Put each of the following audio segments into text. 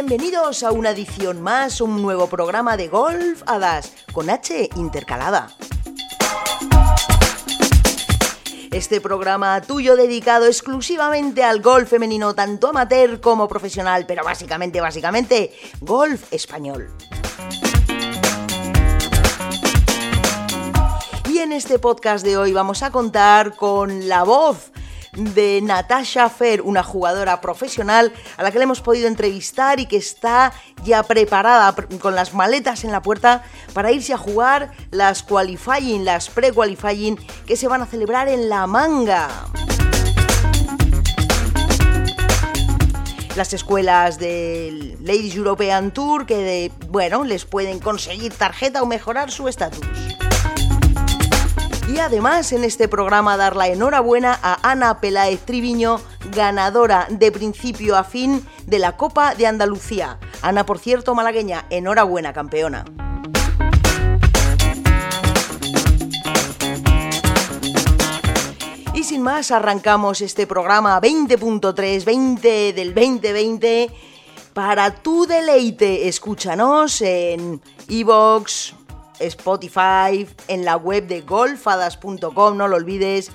Bienvenidos a una edición más, un nuevo programa de Golf Hadas, con H intercalada. Este programa tuyo dedicado exclusivamente al golf femenino, tanto amateur como profesional, pero básicamente, básicamente, golf español. Y en este podcast de hoy vamos a contar con la voz de Natasha Fer, una jugadora profesional a la que le hemos podido entrevistar y que está ya preparada con las maletas en la puerta para irse a jugar las qualifying, las pre-qualifying que se van a celebrar en La Manga. las escuelas del Ladies European Tour que, bueno, les pueden conseguir tarjeta o mejorar su estatus. Y además en este programa dar la enhorabuena a Ana Peláez Triviño, ganadora de principio a fin de la Copa de Andalucía. Ana, por cierto, malagueña, enhorabuena, campeona. Y sin más, arrancamos este programa 20.3, 20 del 2020. Para tu deleite, escúchanos en iVoox, Spotify, en la web de golfadas.com, no lo olvides,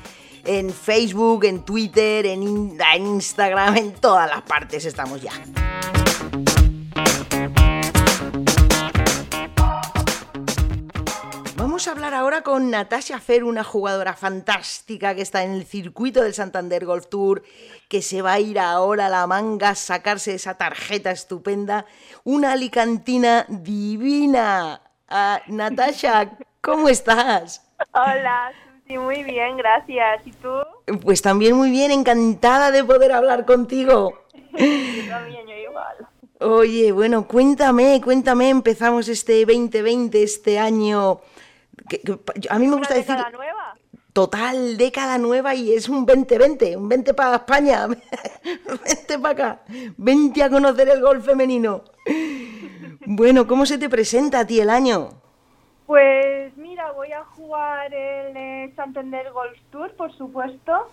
en Facebook, en Twitter, en, Instagram, en todas las partes estamos ya. Vamos a hablar ahora con Natasha Fer, una jugadora fantástica que está en el circuito del Santander Golf Tour, que se va a ir ahora a la manga a sacarse esa tarjeta estupenda, una alicantina divina. Ah, Natasha, ¿cómo estás? Hola, Susi, muy bien, gracias. ¿Y tú? Pues también muy bien, encantada de poder hablar contigo. yo también, yo igual. Oye, bueno, cuéntame, cuéntame, empezamos este 2020, este año... Que, a mí me gusta decir... Década nueva? Total, década nueva y es un 2020, un 20 para España, 20 para acá, 20 a conocer el golf femenino. Bueno, ¿cómo se te presenta a ti el año? Pues mira, voy a jugar el Santander Golf Tour, por supuesto,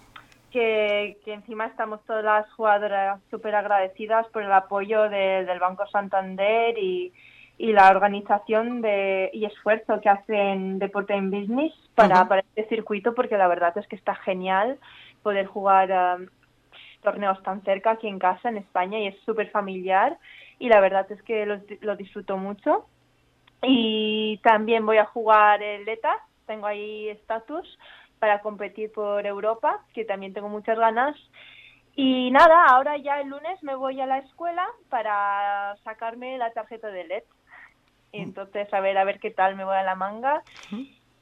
que, encima estamos todas las jugadoras súper agradecidas por el apoyo del Banco Santander y, la organización de, y esfuerzo que hacen Deporte en Business para, para este circuito, porque la verdad es que está genial poder jugar um, torneos tan cerca aquí en casa, en España, y es súper familiar y la verdad es que lo, disfruto mucho. Y también voy a jugar el ETA, tengo ahí estatus para competir por Europa, que también tengo muchas ganas. Y nada, ahora ya el lunes me voy a la escuela para sacarme la tarjeta de LED. Entonces, a ver, a ver qué tal me voy a la manga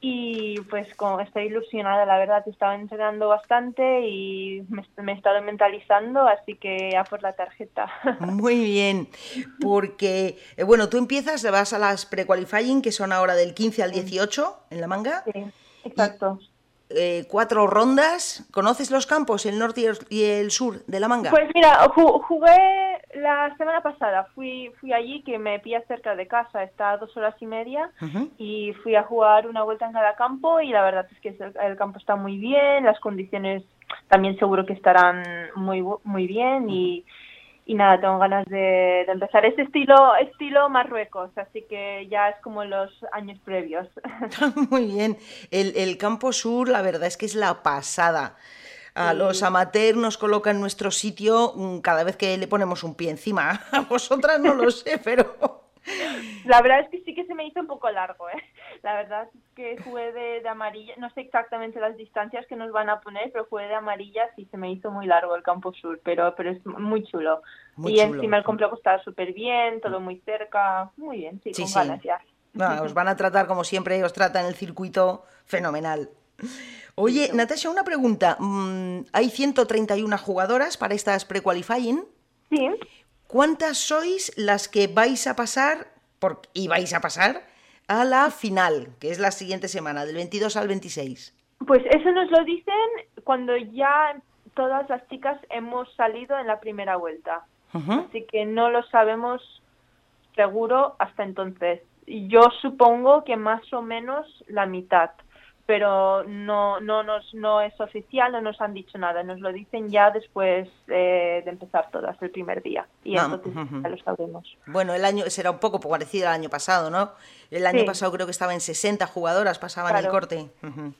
y pues como estoy ilusionada, la verdad, he estado entrenando bastante y me, he estado mentalizando, así que a por la tarjeta. Muy bien, porque, eh, bueno, tú empiezas, vas a las pre-qualifying, que son ahora del 15 al 18 en la manga. Sí, exacto. Eh, cuatro rondas. ¿Conoces los campos, el norte y el sur de la manga? Pues mira, jugué la semana pasada, fui, fui allí que me pilla cerca de casa, está a dos horas y media y fui a jugar una vuelta en cada campo y la verdad es que el, campo está muy bien, las condiciones también seguro que estarán muy, muy bien y y nada, tengo ganas de, empezar ese estilo, estilo Marruecos, así que ya es como los años previos. Muy bien, el, el campo sur la verdad es que es la pasada. A los amateurs nos colocan nuestro sitio mm, cada vez que le ponemos un pie encima. A vosotras no lo sé, pero la verdad es que sí que se me hizo un poco largo, ¿eh? La verdad es que jugué de, amarilla, no sé exactamente las distancias que nos van a poner, pero jugué de amarilla y se me hizo muy largo el campo sur, pero, pero es muy chulo. y encima el complejo está súper bien, todo muy cerca, muy bien, sí, con ganas ya. os van a tratar como siempre, os tratan el circuito fenomenal. Oye, Natasha, una pregunta. Mm, hay 131 jugadoras para estas pre-qualifying. Sí. ¿Cuántas sois las que vais a pasar, por, y vais a pasar, a la final, que es la siguiente semana, del 22 al 26? Pues eso nos lo dicen cuando ya todas las chicas hemos salido en la primera vuelta. Así que no lo sabemos seguro hasta entonces. Yo supongo que más o menos la mitad, pero no, no, nos, no es oficial, no nos han dicho nada, nos lo dicen ya después eh, de empezar todas, el primer día, y Ah, entonces ya lo sabremos. Bueno, el año será un poco parecido al año pasado, ¿no? El año Sí. pasado creo que estaba en 60 jugadoras, pasaban el corte.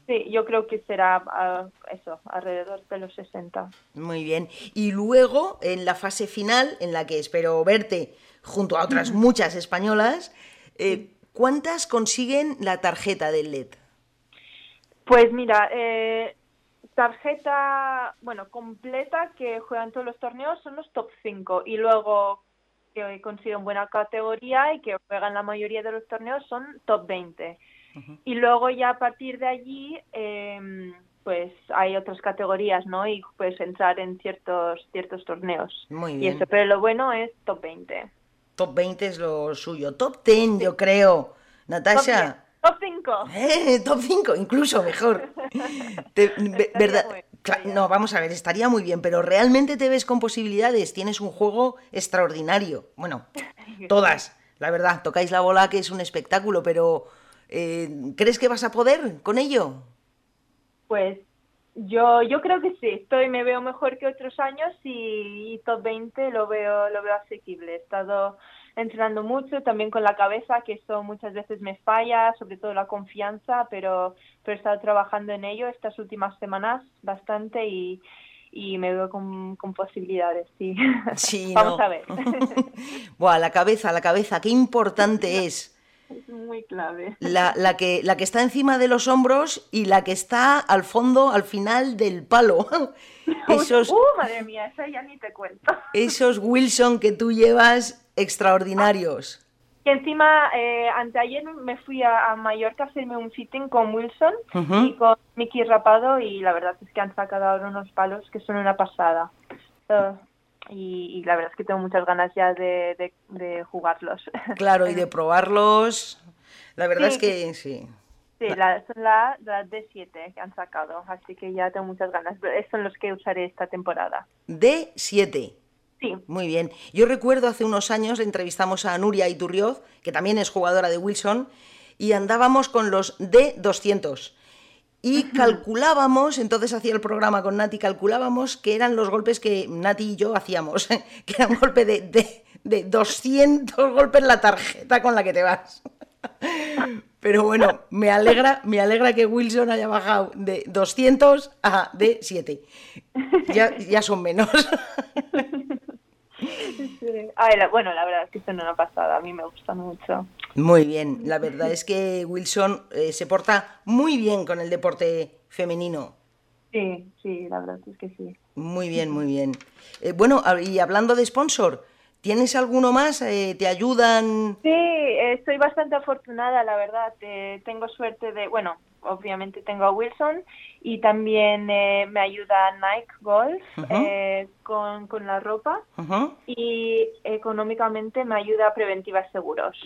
Sí, yo creo que será ah, eso, alrededor de los 60. Muy bien. Y luego, en la fase final, en la que espero verte junto a otras muchas españolas, eh, ¿cuántas consiguen la tarjeta del LED? Pues mira, eh, tarjeta, bueno, completa que juegan todos los torneos son los top 5 y luego que consiguen buena categoría y que juegan la mayoría de los torneos son top 20. Y luego ya a partir de allí, eh, pues hay otras categorías, ¿no? Y puedes entrar en ciertos ciertos torneos. Muy Y bien. eso, pero lo bueno es top 20. Top 20 es lo suyo. Top 10, yo creo. Natasha. Top 5. Eh, top 5, incluso mejor. Te- verdad, bien, no, vamos a ver, estaría muy bien, pero ¿realmente te ves con posibilidades? Tienes un juego extraordinario. Bueno, todas, la verdad, tocáis la bola que es un espectáculo, pero eh, ¿crees que vas a poder con ello? Pues yo yo creo que sí, estoy me veo mejor que otros años y, y top 20 lo veo lo veo asequible. He estado entrenando mucho también con la cabeza, que eso muchas veces me falla, sobre todo la confianza, pero pero he estado trabajando en ello estas últimas semanas bastante y y me veo con, con posibilidades, sí. Sí, Vamos a ver. Buah, la cabeza, la cabeza, qué importante es. Es muy clave. La, la que, la que está encima de los hombros y la que está al fondo, al final del palo. Esos, Uh, madre mía, eso ya ni te cuento. esos Wilson que tú llevas extraordinarios. Que encima, eh, anteayer me fui a, a Mallorca a hacerme un fitting con Wilson y con Mickey Rapado y la verdad es que han sacado ahora unos palos que son una pasada. Y, y la verdad es que tengo muchas ganas ya de, de- de jugarlos. Claro, y de probarlos. La verdad Sí, es que sí. Sí, la, son la, la D7 que han sacado, así que ya tengo muchas ganas. Son los que usaré esta temporada. D7. Sí, Muy bien. Yo recuerdo hace unos años entrevistamos a Nuria Iturrioz, que también es jugadora de Wilson, y andábamos con los D200. Y calculábamos, entonces hacía el programa con Nati, calculábamos que eran los golpes que Nati y yo hacíamos, que era un golpe de, de, de 200 golpes la tarjeta con la que te vas. Pero bueno, me alegra, me alegra que Wilson haya bajado de 200 a D7. Ya, ya son menos. sí. Ay, la- bueno, la verdad es que son una pasada, a mí me gusta mucho. Muy bien, la verdad es que Wilson eh, se porta muy bien con el deporte femenino. Sí, sí, la verdad es que sí. Muy bien, muy bien. Eh, bueno, y hablando de sponsor, ¿tienes alguno más? Eh, ¿Te ayudan? Sí, estoy bastante afortunada, la verdad. Eh, tengo suerte de, bueno, obviamente tengo a Wilson y también eh, me ayuda Nike Golf eh, con, con la ropa y económicamente me ayuda Preventiva Seguros.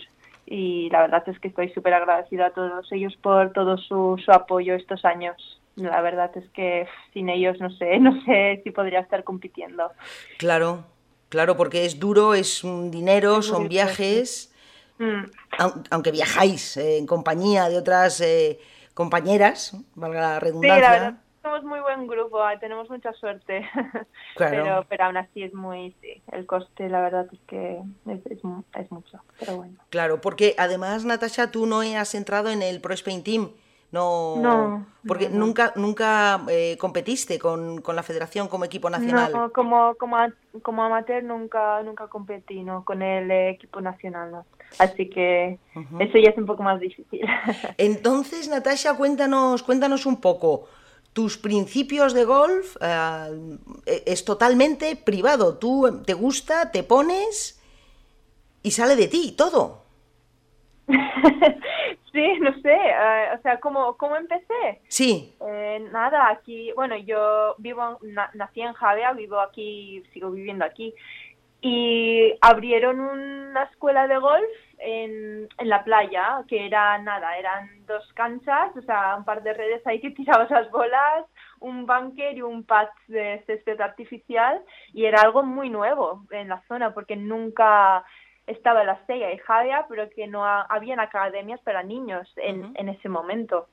Y la verdad es que estoy súper agradecida a todos ellos por todo su, su apoyo estos años. La verdad es que sin ellos no sé, no sé si podría estar compitiendo. Claro, claro, porque es duro, es un dinero, Es son viajes, Mm, au- aunque viajáis eh, en compañía de otras eh, compañeras, valga la Sí, la redundancia. verdad, somos muy buen grupo, tenemos mucha suerte. Claro. Pero, pero aún así es muy, sí, el coste la verdad es que es, es, es mucho, pero bueno. Claro, porque además, Natasha, tú no has entrado en el Pro Spain Team. No, No, porque no, no. nunca nunca eh, competiste con, con la federación como equipo nacional. No, como, como, como amateur nunca, nunca competí, ¿no? Con el eh, equipo nacional, ¿no? Así que eso ya es un poco más difícil. Entonces, Natasha, cuéntanos, cuéntanos un poco. Tus principios de golf eh, es totalmente privado. Tú te gusta, te pones y sale de ti todo. sí, no sé, eh, o sea, ¿cómo, cómo empecé? Sí. Eh, nada, aquí, bueno, yo vivo, na- nací en Javea, vivo aquí, sigo viviendo aquí, y abrieron una escuela de golf en, en la playa, que era nada, eran dos canchas, o sea, un par de redes ahí que tirabas las bolas, un bunker y un pad de césped artificial, y era algo muy nuevo en la zona, porque nunca estaba la Sella y Javea, pero que no ha- habían academias para niños en, en ese momento.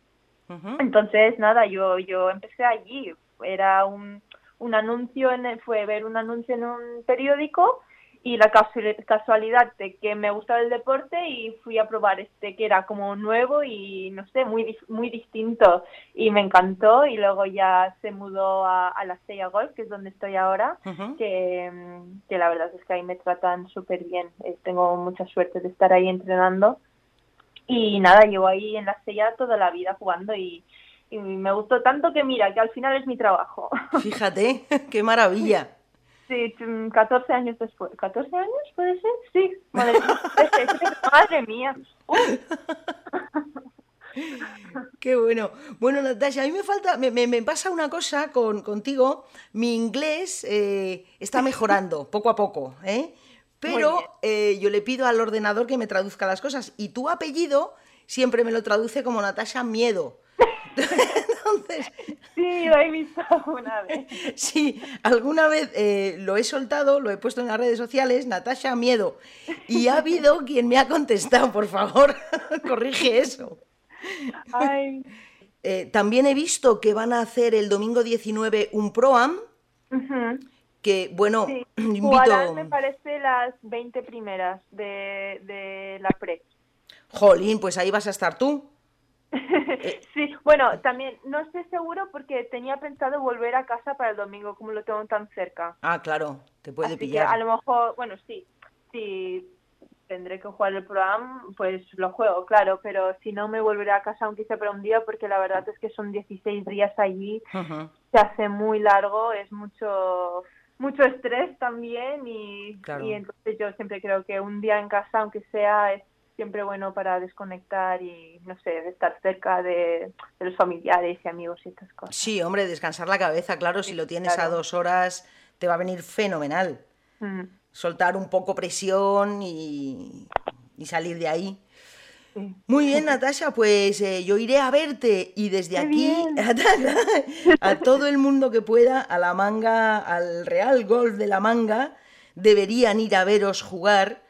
Entonces, nada, yo, yo empecé allí. Era un, un anuncio, en fue ver un anuncio en un periódico y la casualidad de que me gustaba el deporte y fui a probar este que era como nuevo y no sé, muy muy distinto y me encantó y luego ya se mudó a, la Sella Golf, que es donde estoy ahora, que, que, la verdad es que ahí me tratan súper bien, eh, tengo mucha suerte de estar ahí entrenando y nada, llevo ahí en la Sella toda la vida jugando y, y me gustó tanto que mira, que al final es mi trabajo. Fíjate, qué maravilla. Sí, 14 años después. ¿14 años puede ser? Sí. Madre, madre mía. Qué bueno. Bueno, Natasha, a mí me falta, me, me, pasa una cosa con, contigo. Mi inglés eh, está mejorando poco a poco, ¿eh? Pero eh, yo le pido al ordenador que me traduzca las cosas. Y tu apellido siempre me lo traduce como Natasha Miedo. Entonces, sí, lo he visto alguna vez. Sí, alguna vez eh, lo he soltado, lo he puesto en las redes sociales, Natasha Miedo. Y ha habido quien me ha contestado, por favor, corrige eso. Eh, también he visto que van a hacer el domingo 19 un ProAm. Que, bueno, invito. me parece las 20 primeras de, de la pre. Jolín, pues ahí vas a estar tú. sí, bueno, también no estoy seguro porque tenía pensado volver a casa para el domingo, como lo tengo tan cerca. Ah, claro, te puede pillar. a lo mejor, bueno, sí, sí, tendré que jugar el programa, pues lo juego, claro, pero si no me volveré a casa aunque sea para un día, porque la verdad es que son 16 días allí, se hace muy largo, es mucho mucho estrés también y, y entonces yo siempre creo que un día en casa, aunque sea, es siempre bueno para desconectar y, no sé, estar cerca de, los familiares y amigos y estas cosas. Sí, hombre, descansar la cabeza, claro, si lo tienes a dos horas te va a venir fenomenal. Mm. Soltar un poco presión y, salir de ahí. Muy bien, Natasha, pues eh, yo iré a verte y desde aquí a, todo el mundo que pueda, a la manga, al Real Golf de la Manga, deberían ir a veros jugar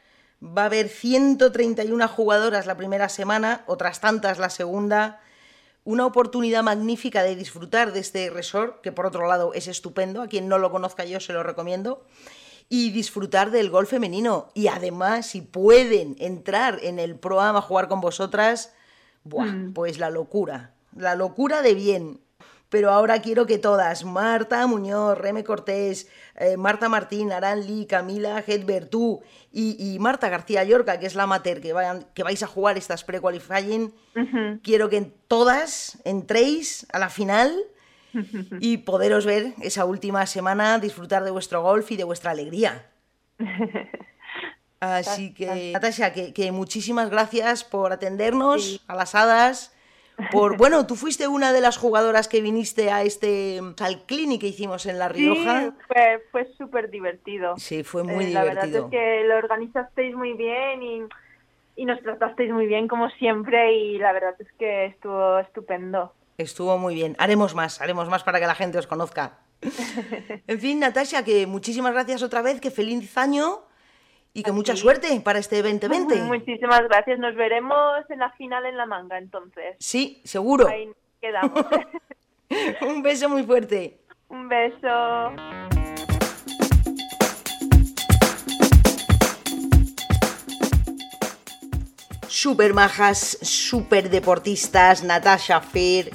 Va a haber 131 jugadoras la primera semana, otras tantas la segunda. Una oportunidad magnífica de disfrutar de este resort, que por otro lado es estupendo. A quien no lo conozca yo se lo recomiendo. Y disfrutar del golf femenino. Y además, si pueden entrar en el programa a jugar con vosotras, mm. pues la locura. La locura de bien pero ahora quiero que todas, Marta Muñoz, Reme Cortés, eh, Marta Martín, Aran Lee, Camila Hedberg, tú y, Marta García Llorca, que es la amateur que, vayan, que vais a jugar estas pre-qualifying, quiero que todas entréis a la final y poderos ver esa última semana, disfrutar de vuestro golf y de vuestra alegría. Así que, Natasha, que, muchísimas gracias por atendernos a las hadas por bueno, tú fuiste una de las jugadoras que viniste a este al clinic que hicimos en La Rioja. Sí, fue, fue súper divertido. Sí, fue muy divertido. La verdad es que lo organizasteis muy bien y, y nos tratasteis muy bien como siempre y la verdad es que estuvo estupendo. Estuvo muy bien. Haremos más, haremos más para que la gente os conozca. en fin, Natasha, que muchísimas gracias otra vez, que feliz año y que mucha suerte para este 2020. Muchísimas gracias. Nos veremos en la final en la manga, entonces. Sí, seguro. Ahí quedamos. Un beso muy fuerte. Un beso. Super majas, super deportistas, Natasha Fair,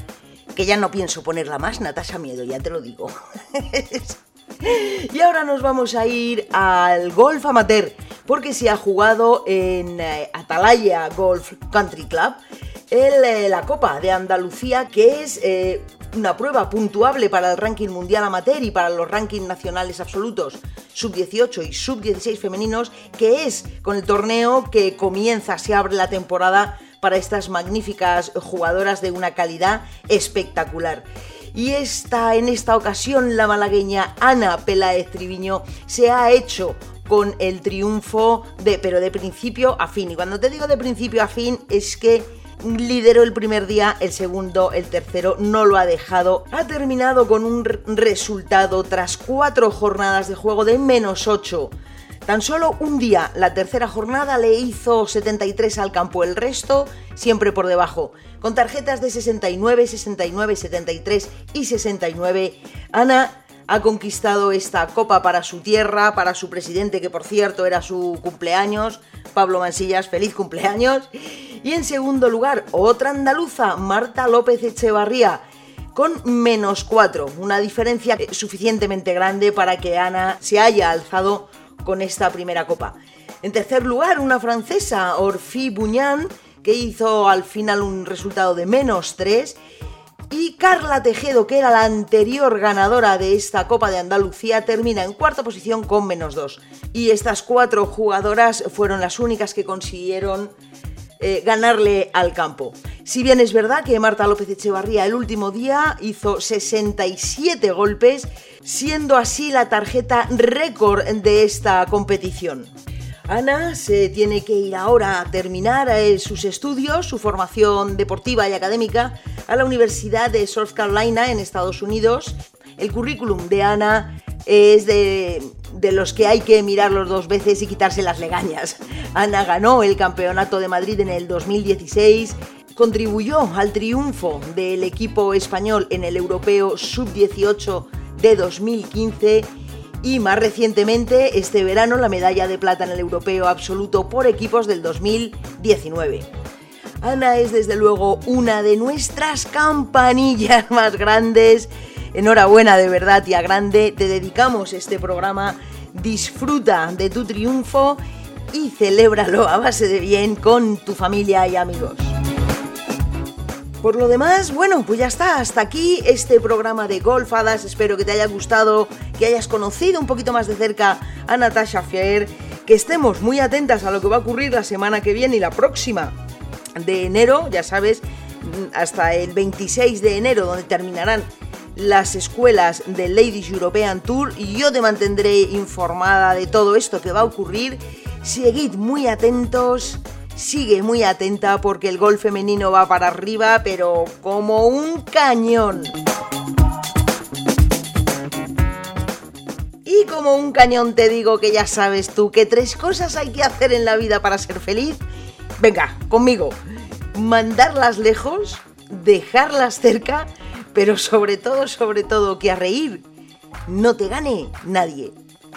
que ya no pienso ponerla más, Natasha Miedo, ya te lo digo. y ahora nos vamos a ir al golf amateur porque se ha jugado en eh, Atalaya Golf Country Club eh, la Copa de Andalucía, que es eh, una prueba puntuable para el ranking mundial amateur y para los rankings nacionales absolutos sub-18 y sub-16 femeninos, que es con el torneo que comienza, se abre la temporada para estas magníficas jugadoras de una calidad espectacular. Y esta, en esta ocasión la malagueña Ana Peláez Triviño se ha hecho con el triunfo de, pero de principio a fin. Y cuando te digo de principio a fin es que lideró el primer día, el segundo, el tercero no lo ha dejado. Ha terminado con un resultado tras cuatro jornadas de juego de menos 8 Tan solo un día, la tercera jornada, le hizo 73 al campo, el resto siempre por debajo. Con tarjetas de 69, 69, 73 y 69, Ana ha conquistado esta copa para su tierra, para su presidente, que por cierto era su cumpleaños, Pablo Mansillas, feliz cumpleaños. Y en segundo lugar, otra andaluza, Marta López Echevarría, con menos 4, una diferencia suficientemente grande para que Ana se haya alzado con esta primera copa. En tercer lugar, una francesa, Orfi Buñán, que hizo al final un resultado de menos 3 y Carla Tejedo, que era la anterior ganadora de esta Copa de Andalucía, termina en cuarta posición con menos dos. Y estas cuatro jugadoras fueron las únicas que consiguieron eh, ganarle al campo. Si bien es verdad que Marta López Echevarría el último día hizo 67 golpes, siendo así la tarjeta récord de esta competición. Ana se tiene que ir ahora a terminar eh, sus estudios, su formación deportiva y académica a la Universidad de South Carolina en Estados Unidos. El currículum de Ana es de, de, los que hay que mirarlos dos veces y quitarse las legañas. Ana ganó el Campeonato de Madrid en el 2016, contribuyó al triunfo del equipo español en el Europeo Sub-18 de 2015 y más recientemente este verano la medalla de plata en el europeo absoluto por equipos del 2019. Ana es desde luego una de nuestras campanillas más grandes. Enhorabuena de verdad, tía grande. Te dedicamos este programa. Disfruta de tu triunfo y celébralo a base de bien con tu familia y amigos. Por lo demás, bueno, pues ya está, hasta aquí este programa de Golfadas. Espero que te haya gustado, que hayas conocido un poquito más de cerca a Natasha Fier, que estemos muy atentas a lo que va a ocurrir la semana que viene y la próxima de enero, ya sabes, hasta el 26 de enero, donde terminarán las escuelas del Ladies European Tour y yo te mantendré informada de todo esto que va a ocurrir. Seguid muy atentos sigue muy atenta porque el gol femenino va para arriba, pero como un cañón. Y como un cañón te digo que ya sabes tú que tres cosas hay que hacer en la vida para ser feliz. Venga, conmigo. Mandarlas lejos, dejarlas cerca, pero sobre todo, sobre todo, que a reír no te gane nadie.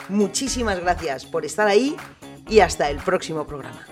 Muchísimas gracias por estar ahí y hasta el próximo programa.